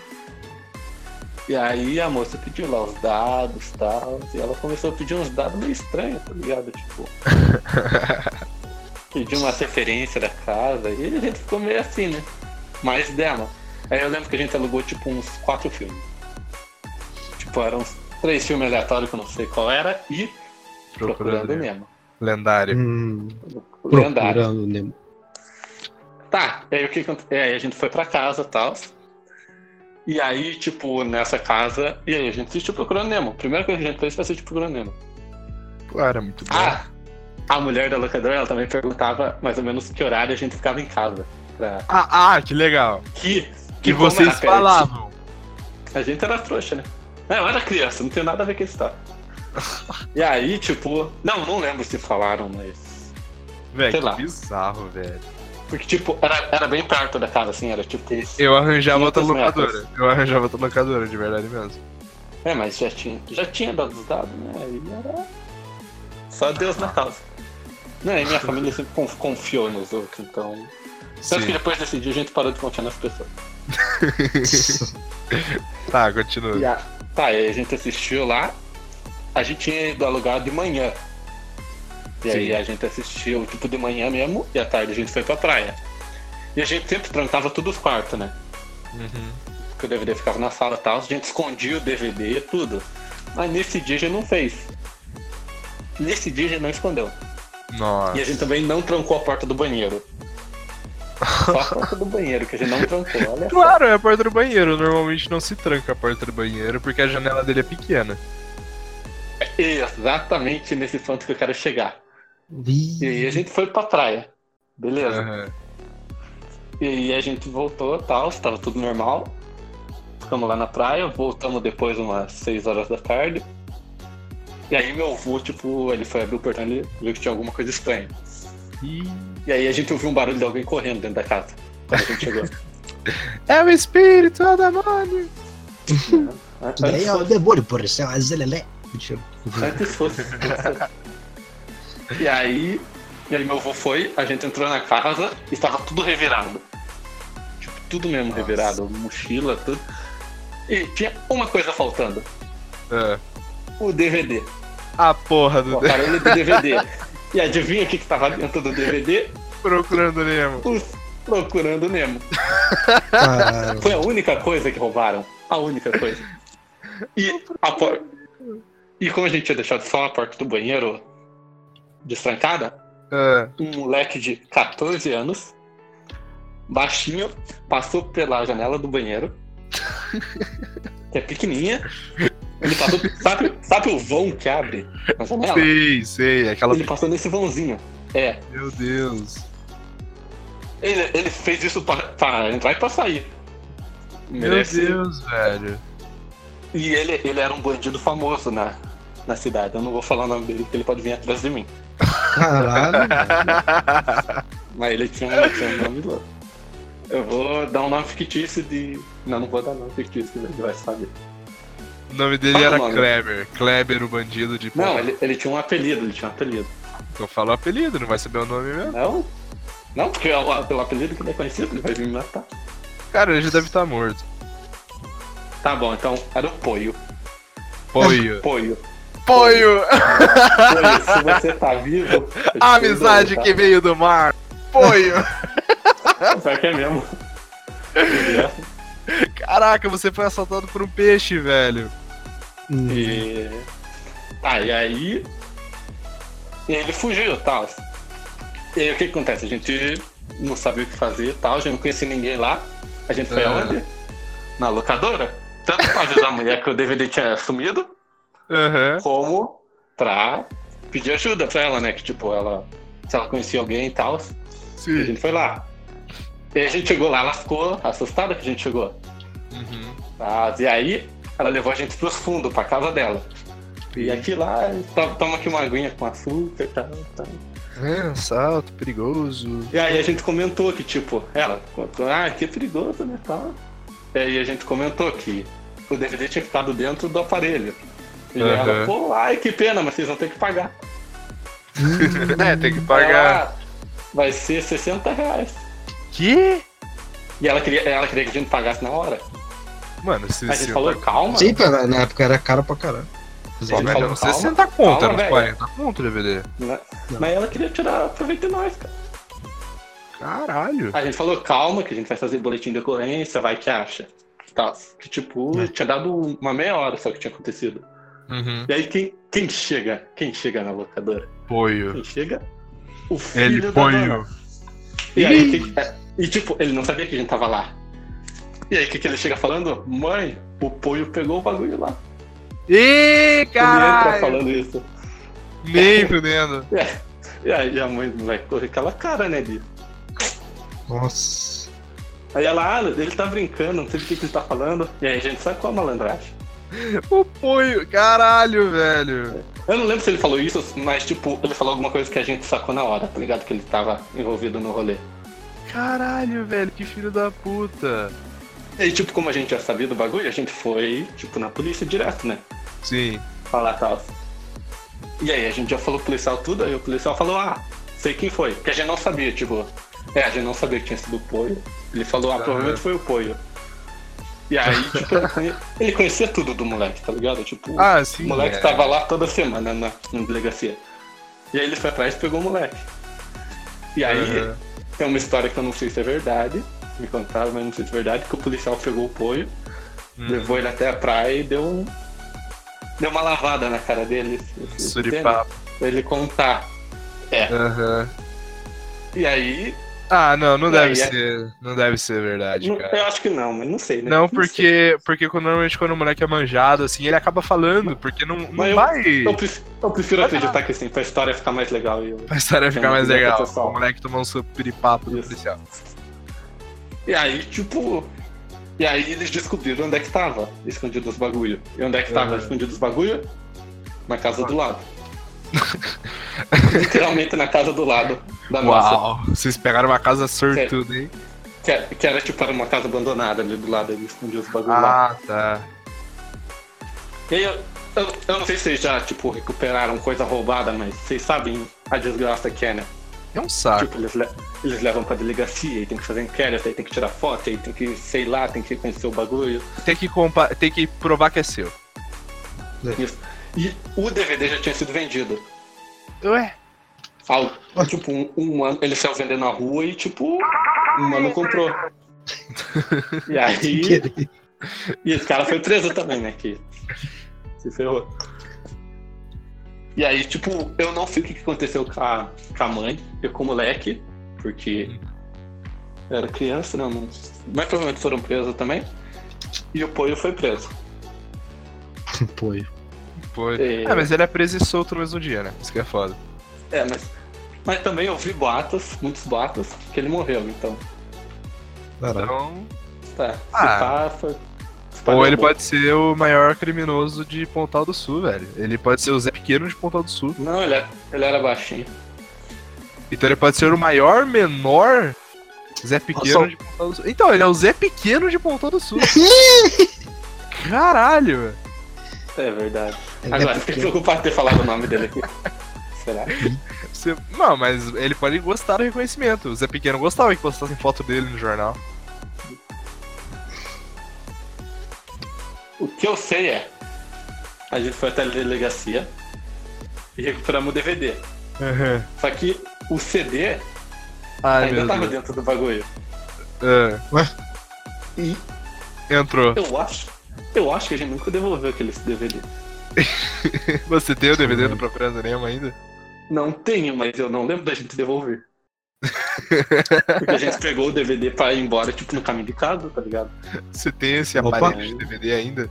E aí a moça pediu lá os dados e tal. E ela começou a pedir uns dados meio estranhos, tá ligado? Tipo. pediu uma referência da casa. E a gente ficou meio assim, né? Mais dela. Aí eu lembro que a gente alugou tipo uns quatro filmes. Tipo, eram uns três filmes aleatórios que eu não sei qual era e Procurando Procurando. Nemo. Lendário. Hum, Lendário. procurando Nemo. Tá, e aí o que é, aí a gente foi pra casa e tal. E aí, tipo, nessa casa. E aí a gente assistiu Procurando Nemo. A primeira coisa que a gente fez foi assistir Procurando Nemo. Claro, é muito bom. Ah, a mulher da locadora, ela também perguntava mais ou menos que horário a gente ficava em casa. Pra... Ah, ah, que legal. Que, Que como vocês era falavam. A gente era trouxa, né? Eu era criança, não tem nada a ver com isso, tá? E aí, tipo. Não, não lembro se falaram, mas. Velho, que lá. bizarro, velho. Porque, tipo, era, era bem perto da casa, assim, era tipo. Eu arranjava outra 500 locadora. metros. Eu arranjava outra locadora, de verdade mesmo. É, mas já tinha, já tinha dado os dados, né? Aí era. Só Deus na causa. Não, e minha família sempre conf- confiou nos outros, então. Tanto que depois desse dia a gente parou de confiar nas pessoas. Tá, continua. E a- tá, e aí a gente assistiu lá. A gente tinha ido alugar de manhã. E aí Sim. a gente assistiu tipo de manhã mesmo, e à tarde a gente foi pra praia. E a gente sempre trancava todos os quartos, né? Uhum. Porque o DVD ficava na sala e tal, a gente escondia o DVD e tudo. Mas nesse dia a gente não fez. Nesse dia a gente não escondeu. Nossa. E a gente também não trancou a porta do banheiro. Só a porta do banheiro, que a gente não trancou. Olha só. Claro, é a porta do banheiro. Normalmente não se tranca a porta do banheiro porque a janela dele é pequena. Exatamente nesse ponto que eu quero chegar. E aí a gente foi pra praia. Beleza. Aham. E aí a gente voltou tal, estava tudo normal. Ficamos lá na praia, voltamos depois umas 6 horas da tarde. E aí meu avô, tipo, ele foi abrir o portão e viu que tinha alguma coisa estranha. Ih, E aí a gente ouviu um barulho de alguém correndo dentro da casa. Quando a gente chegou. É o espírito, é o demônio. Daí é o demônio, por isso é uma zelelé. Mentira. antes fosse. E aí, e aí meu avô foi, a gente entrou na casa e estava tudo revirado. Tipo, tudo mesmo Nossa. revirado, mochila, tudo. E tinha uma coisa faltando, É. o DVD. A porra do O aparelho do DVD. E adivinha o que, que tava dentro do DVD? Procurando Nemo. Os Procurando Nemo. Caralho. Foi a única coisa que roubaram. A única coisa. E a por... E como a gente tinha deixado só a porta do banheiro destrancada, É. um moleque de 14 anos, baixinho, passou pela janela do banheiro, que é pequenininha. Ele passou, sabe, sabe o vão que abre na janela? Sei, sei. Aquela. Ele passou nesse vãozinho. É. Meu Deus. Ele, ele fez isso pra, pra entrar e pra sair. Meu Merece. Deus, velho. E ele, ele era um bandido famoso na, na cidade. Eu não vou falar o nome dele, porque ele pode vir atrás de mim. Caralho. Mas ele tinha, um- tinha um nome louco. Eu vou dar um nome fictício de. Não, não vou dar nome fictício, que ele vai saber. O nome dele Fala era nome. Kleber. Kleber, o bandido de. Não, ele, ele tinha um apelido, ele tinha um apelido. Então fala o apelido, não vai saber o nome mesmo. Não? Não, porque é o- pelo apelido que ele é conhecido, ele vai vir me matar. Cara, ele já deve estar morto. Tá bom, então era o Poio. Poio. Poio. Poio! Poio, se você tá vivo. A amizade que veio do mar. Tá? Pior que é mesmo. Caraca, você foi assaltado por um peixe, velho. Hum, E. Tá, e aí. Ele fugiu tal. E aí o que, que acontece? A gente não sabia o que fazer e tal, a gente não conhecia ninguém lá. A gente foi Aham. aonde? Na locadora. Tanto pra avisar a mulher que o DVD tinha sumido, Aham. como pra pedir ajuda pra ela, né? Que tipo, ela. Se ela conhecia alguém e tal. E a Sim. gente foi lá. E a gente chegou lá, ela ficou assustada que a gente chegou. Uhum. E aí ela levou a gente pros fundos, pra casa dela. E aqui lá, to- toma aqui uma aguinha com açúcar e tal, tal. É, salto, perigoso. E aí a gente comentou que, tipo, ela, contou, ah, que perigoso, né, tal. E aí a gente comentou que o DVD tinha ficado dentro do aparelho. E Aham. ela, pô, ai, que pena, mas vocês vão ter que pagar. é, tem que pagar. ela, "Ah, vai ser 60 reais. Que? E ela queria, ela queria que a gente pagasse na hora. Mano, se A gente falou, calma. Sim, pera, na época era caro pra caralho. Pô, gente velho, falou, não calma, 60 conto, era uns velho. 40 conto o DVD. Mas ela queria tirar proveito de nós, cara. Caralho. A gente falou, calma, que a gente vai fazer boletim de ocorrência, vai que acha. Tá. Que tipo, tinha dado uma meia hora só que tinha acontecido. Uhum. E aí quem, quem chega? Quem chega na locadora? Apoio. Quem chega? O filho Ele da foi dona. o. E aí, é, e tipo, ele não sabia que a gente tava lá. E aí, o que, que ele chega falando? Mãe, o Poio pegou o bagulho lá. Ih, Ele entra falando isso. Nem fudendo. E aí a mãe vai correr aquela cara, né, de... Nossa. Aí ela, ah, ele tá brincando, não sei do que, que ele tá falando. E aí a gente sacou a malandragem. O apoio, caralho, velho. Eu não lembro se ele falou isso, mas tipo, ele falou alguma coisa que a gente sacou na hora, tá ligado? Que ele tava envolvido no rolê. Caralho, velho, que filho da puta. E tipo, como a gente já sabia do bagulho, a gente foi, tipo, na polícia direto, né? Sim. Falar tal. E aí a gente já falou pro policial tudo, aí o policial falou, ah, sei quem foi. Porque a gente não sabia, tipo, é, a gente não sabia que tinha sido o Poio. Ele falou, ah, provavelmente foi o Poio. E aí, tipo, ele conhe- ele conhecia tudo do moleque, tá ligado? Tipo, Ah, sim. o moleque é. tava lá toda semana na, na delegacia. E aí ele foi atrás e pegou o moleque. E aí, Aham. tem uma história que eu não sei se é verdade, me contaram, mas não sei se é verdade, que o policial pegou o Poio, Hum. levou ele até a praia e deu um. Deu uma lavada na cara dele. Suripapo. Pra ele contar. Aham. E aí. Ah, não, não deve é- ser. Não deve ser verdade, não- cara. eu acho que não, mas não sei, né? Não, porque, porque quando- normalmente quando o moleque é manjado, assim, ele acaba falando, porque não, não Mas eu- vai. Eu, eu prefiro acreditar que assim, pra história ficar mais legal. E, eu- A história ficar mais legal. O moleque tomar um supiripapo do Isso. policial. e aí, tipo. E aí eles descobriram onde é que tava escondido os bagulho. E onde é que tava Aham. escondido os bagulho? Na casa do lado. Literalmente na casa do lado da nossa. Uau, vocês pegaram uma casa sortuda, hein? Que, era- que era tipo era uma casa abandonada ali do lado, eles escondiam os bagulho lá. Ah, tá. E aí eu, eu, eu não sei se vocês já, tipo, recuperaram coisa roubada, mas vocês sabem a desgraça que é, né? É um saco. Tipo, eles, le- eles levam pra delegacia, e tem que fazer inquérito, aí tem que tirar foto, aí tem que, sei lá, tem que conhecer o bagulho. Tem que, tem que provar que é seu. Isso. E o DVD já tinha sido vendido. Ué? Algo, tipo, um, um ano, ele saiu vendendo na rua e, tipo, um mano comprou. E aí, e esse cara foi preso também, né? Que se ferrou. E aí, tipo, eu não sei o que aconteceu com a, com a mãe e com o moleque, porque eu era criança, né? Não, mas provavelmente foram presos também. E o Poio foi preso. Foi. Foi. É. Ah, mas ele é preso e solto no mesmo dia, né? Isso que é foda. É, mas, mas também eu vi boatos, muitos boatos, que ele morreu, então. Caralho. Então. Tá, se Ah. passa. Ou ele pode ser o maior criminoso de Pontal do Sul, velho. Ele pode ser o Zé Pequeno de Pontal do Sul. Não, ele, é- ele era baixinho. Então ele pode ser o maior, menor Zé Pequeno Nossa. de Pontal do Sul. Então, ele é o Zé Pequeno de Pontal do Sul. Caralho! É verdade. Agora, é fiquei preocupado de ter falado o nome dele aqui. Será? Você- Não, mas ele pode gostar do reconhecimento. O Zé Pequeno gostava que postassem foto dele no jornal. O que eu sei é. A gente foi até a delegacia e recuperamos o DVD. Só que o CD Ai, ainda meu tava Deus. dentro do bagulho. Ah, E entrou. eu acho. Eu acho que a gente nunca devolveu aquele DVD. Você tem o DVD do Procurando Nemo ainda? Não tenho, mas eu não lembro da gente devolver. Porque a gente pegou o DVD pra ir embora, tipo, no caminho de casa, tá ligado? Você tem esse Opa. aparelho de DVD ainda?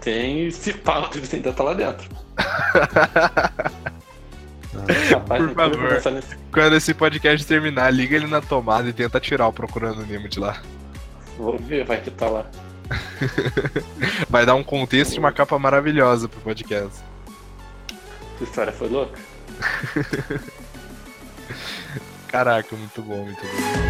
Tem, se pá, o DVD ainda tá lá dentro. Por favor. nesse- Quando esse podcast terminar, liga ele na tomada e tenta tirar o Procurando Nemo de lá. Vou ver, vai que tá lá. Vai dar um contexto e uma capa maravilhosa pro podcast. Essa história foi louca? Caraca, muito bom, muito bom.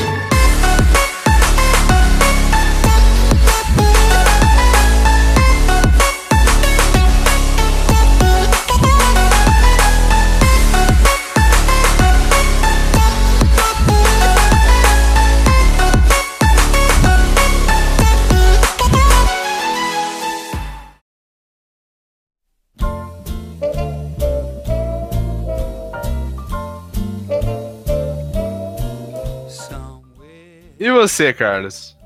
Você, Carlos?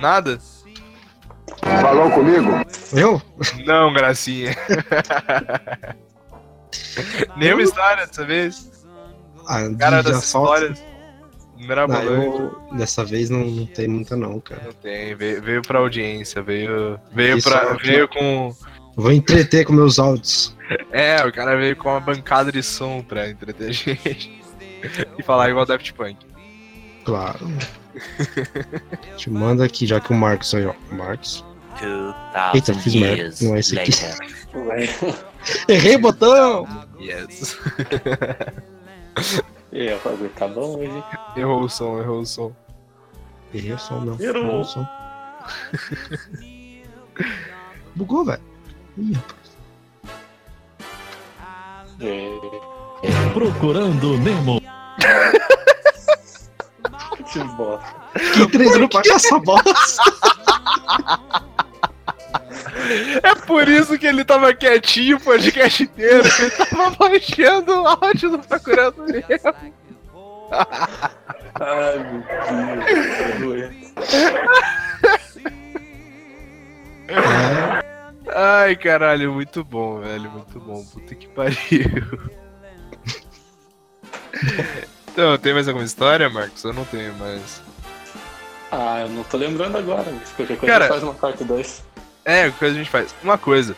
Nada? Falou comigo? Eu? Não, gracinha. Nenhuma história dessa vez. Ah, Cara das assalto? histórias. Não, eu, dessa vez não, não tem muita não, cara. Não tem, veio, veio pra audiência, veio, veio, pra, sorte. veio com. Vou entreter com meus áudios. É, o cara veio com uma bancada de som pra entreter a gente. E falar igual Daft Punk. Claro. Te manda aqui, já que o Marcos aí, ó. Marcos. Eita, fiz merda. Não é esse aqui. Errei o botão! Yes. É, o bagulho tá bom hoje. Errou o som, errou o som. Errei o som, não. Errou. Errou o som. Bugou, velho. Ih, rapaz. É, Procurando Nemo. Que bosta. Que três que é essa bosta? É por isso que ele tava quietinho o podcast inteiro. Ele tava baixando o áudio do Procurando Nemo. Ai, meu Deus. Ai, caralho, muito bom, velho. Muito bom. Puta que pariu. Então, tem mais alguma história, Marcos? Eu não tenho mais. Ah, eu não tô lembrando agora, mas qualquer coisa Cara- faz uma parte 2. É, o que a gente faz? Uma coisa.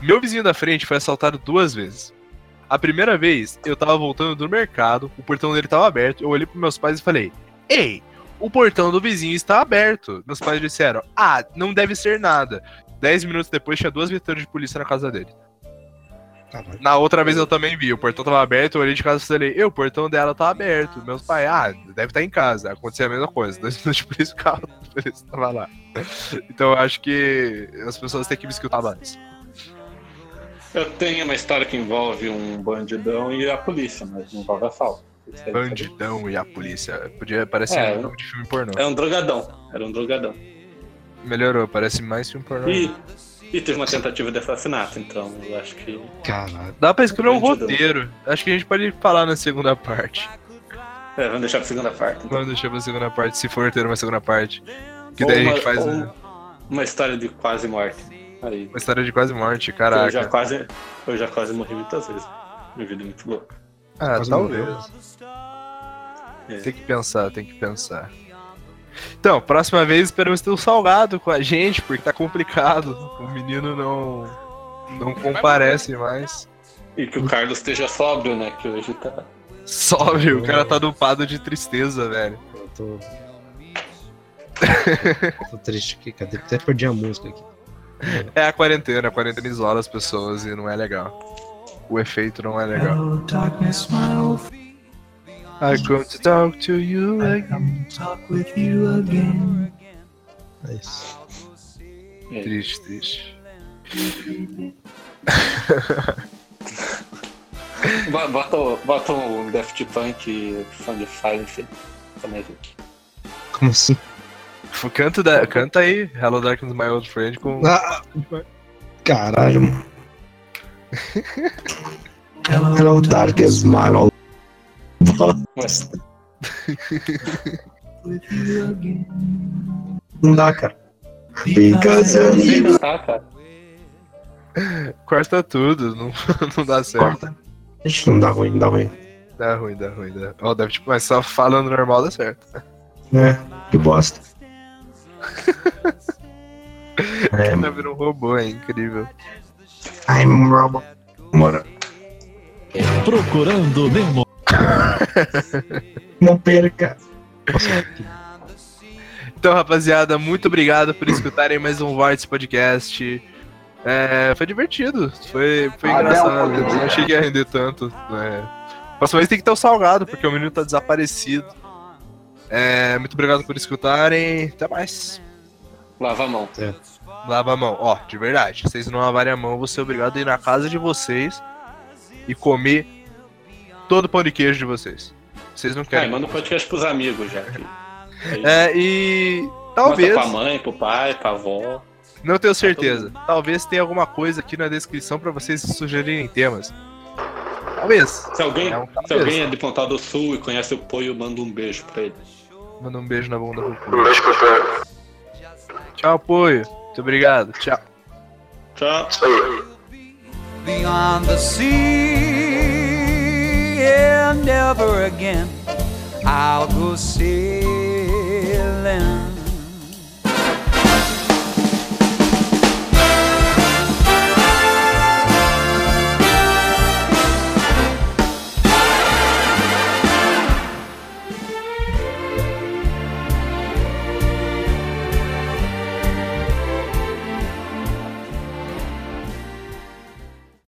Meu vizinho da frente foi assaltado duas vezes. A primeira vez, eu tava voltando do mercado, o portão dele tava aberto, eu olhei pros meus pais e falei: Ei, o portão do vizinho está aberto. Meus pais disseram: Ah, não deve ser nada. Dez minutos depois tinha duas viaturas de polícia na casa dele. Caralho. Na outra vez eu também vi, o portão tava aberto, eu olhei de casa e falei, "Ei, o portão dela tá aberto. Meus pais, ah, deve estar em casa. Aconteceu a mesma coisa. Dois minutos de polícia, o carro da polícia tava lá. Então eu acho que as pessoas têm que me escutar mais. Eu tenho uma história que envolve um bandidão e a polícia, mas não envolve assalto. Isso Bandidão e a polícia. Podia parecer É, um nome de filme pornô. É um drogadão. Era um drogadão. Melhorou, parece mais filme pornô. E, e teve uma tentativa de assassinato, então eu acho que. Caralho. Dá pra escrever um roteiro. Acho que a gente pode falar na segunda parte. É, vamos deixar pra segunda parte. Então. Vamos deixar pra segunda parte, se for ter uma segunda parte. Que daí a Ou gente uma- faz ou uma, uma história de quase morte. Aí. uma história de quase morte, Eu já caraca. quase. Eu já quase morri muitas vezes. Minha vida é muito louca. Ah, Quase talvez. É. Tem que pensar, tem que pensar. Então, próxima vez esperamos ter um salgado com a gente, porque tá complicado. O menino não. não comparece mais. E que o Carlos esteja sóbrio, né? Que hoje tá. Sobe, o cara tá dopado de tristeza, velho. Eu tô. tô triste aqui, cadê? Até perdi a música aqui. É a quarentena, a quarentena isola as pessoas e não é legal. O efeito não é legal. I come to talk to you again. É isso. Triste, triste. Bo- Bota, o- bota um Daft Punk fã de Silence também. gente. Como assim? Canta, da, canta aí, Hello Darkness My Old Friend com. Ah, caralho, mano. Hello, darkest my old. Mas Não dá, cara. Because sei need cantar, cara. Corta tudo, não, não dá certo. Corta. Ixi, não dá ruim, não dá ruim. Dá ruim, dá ruim. Dá... Ó, deve, tipo, mas só falando normal dá certo. É, que bosta. É, tá um robô, é incrível. I'm robot. Bora. Procurando Nemo. Não perca. Então, rapaziada, muito obrigado por escutarem mais um Vortex Podcast. É, foi divertido, foi, foi Ah, engraçado. Eu não achei que ia render tanto. Né? Próxima vez tem que ter o salgado, porque o menino tá desaparecido. É, muito obrigado por escutarem. Até mais. Lava a mão. Lava a mão. Ó, de verdade. Se vocês não lavarem a mão, vou ser obrigado a ir na casa de vocês e comer todo o pão de queijo de vocês. Vocês não É, querem. manda o podcast pros amigos já. que- É, e. Manda Talvez. pra mãe, pro pai, pra avó. Não tenho certeza. Talvez tenha alguma coisa aqui na descrição pra vocês sugerirem temas. Talvez. Se alguém, É um se alguém é de Pontal do Sul e conhece o Poio, manda um beijo pra ele. Manda um beijo na bunda do Pô. Tchau, apoio. Muito obrigado. Tchau. Tchau. beyond the sea, and never again. I'll go sailing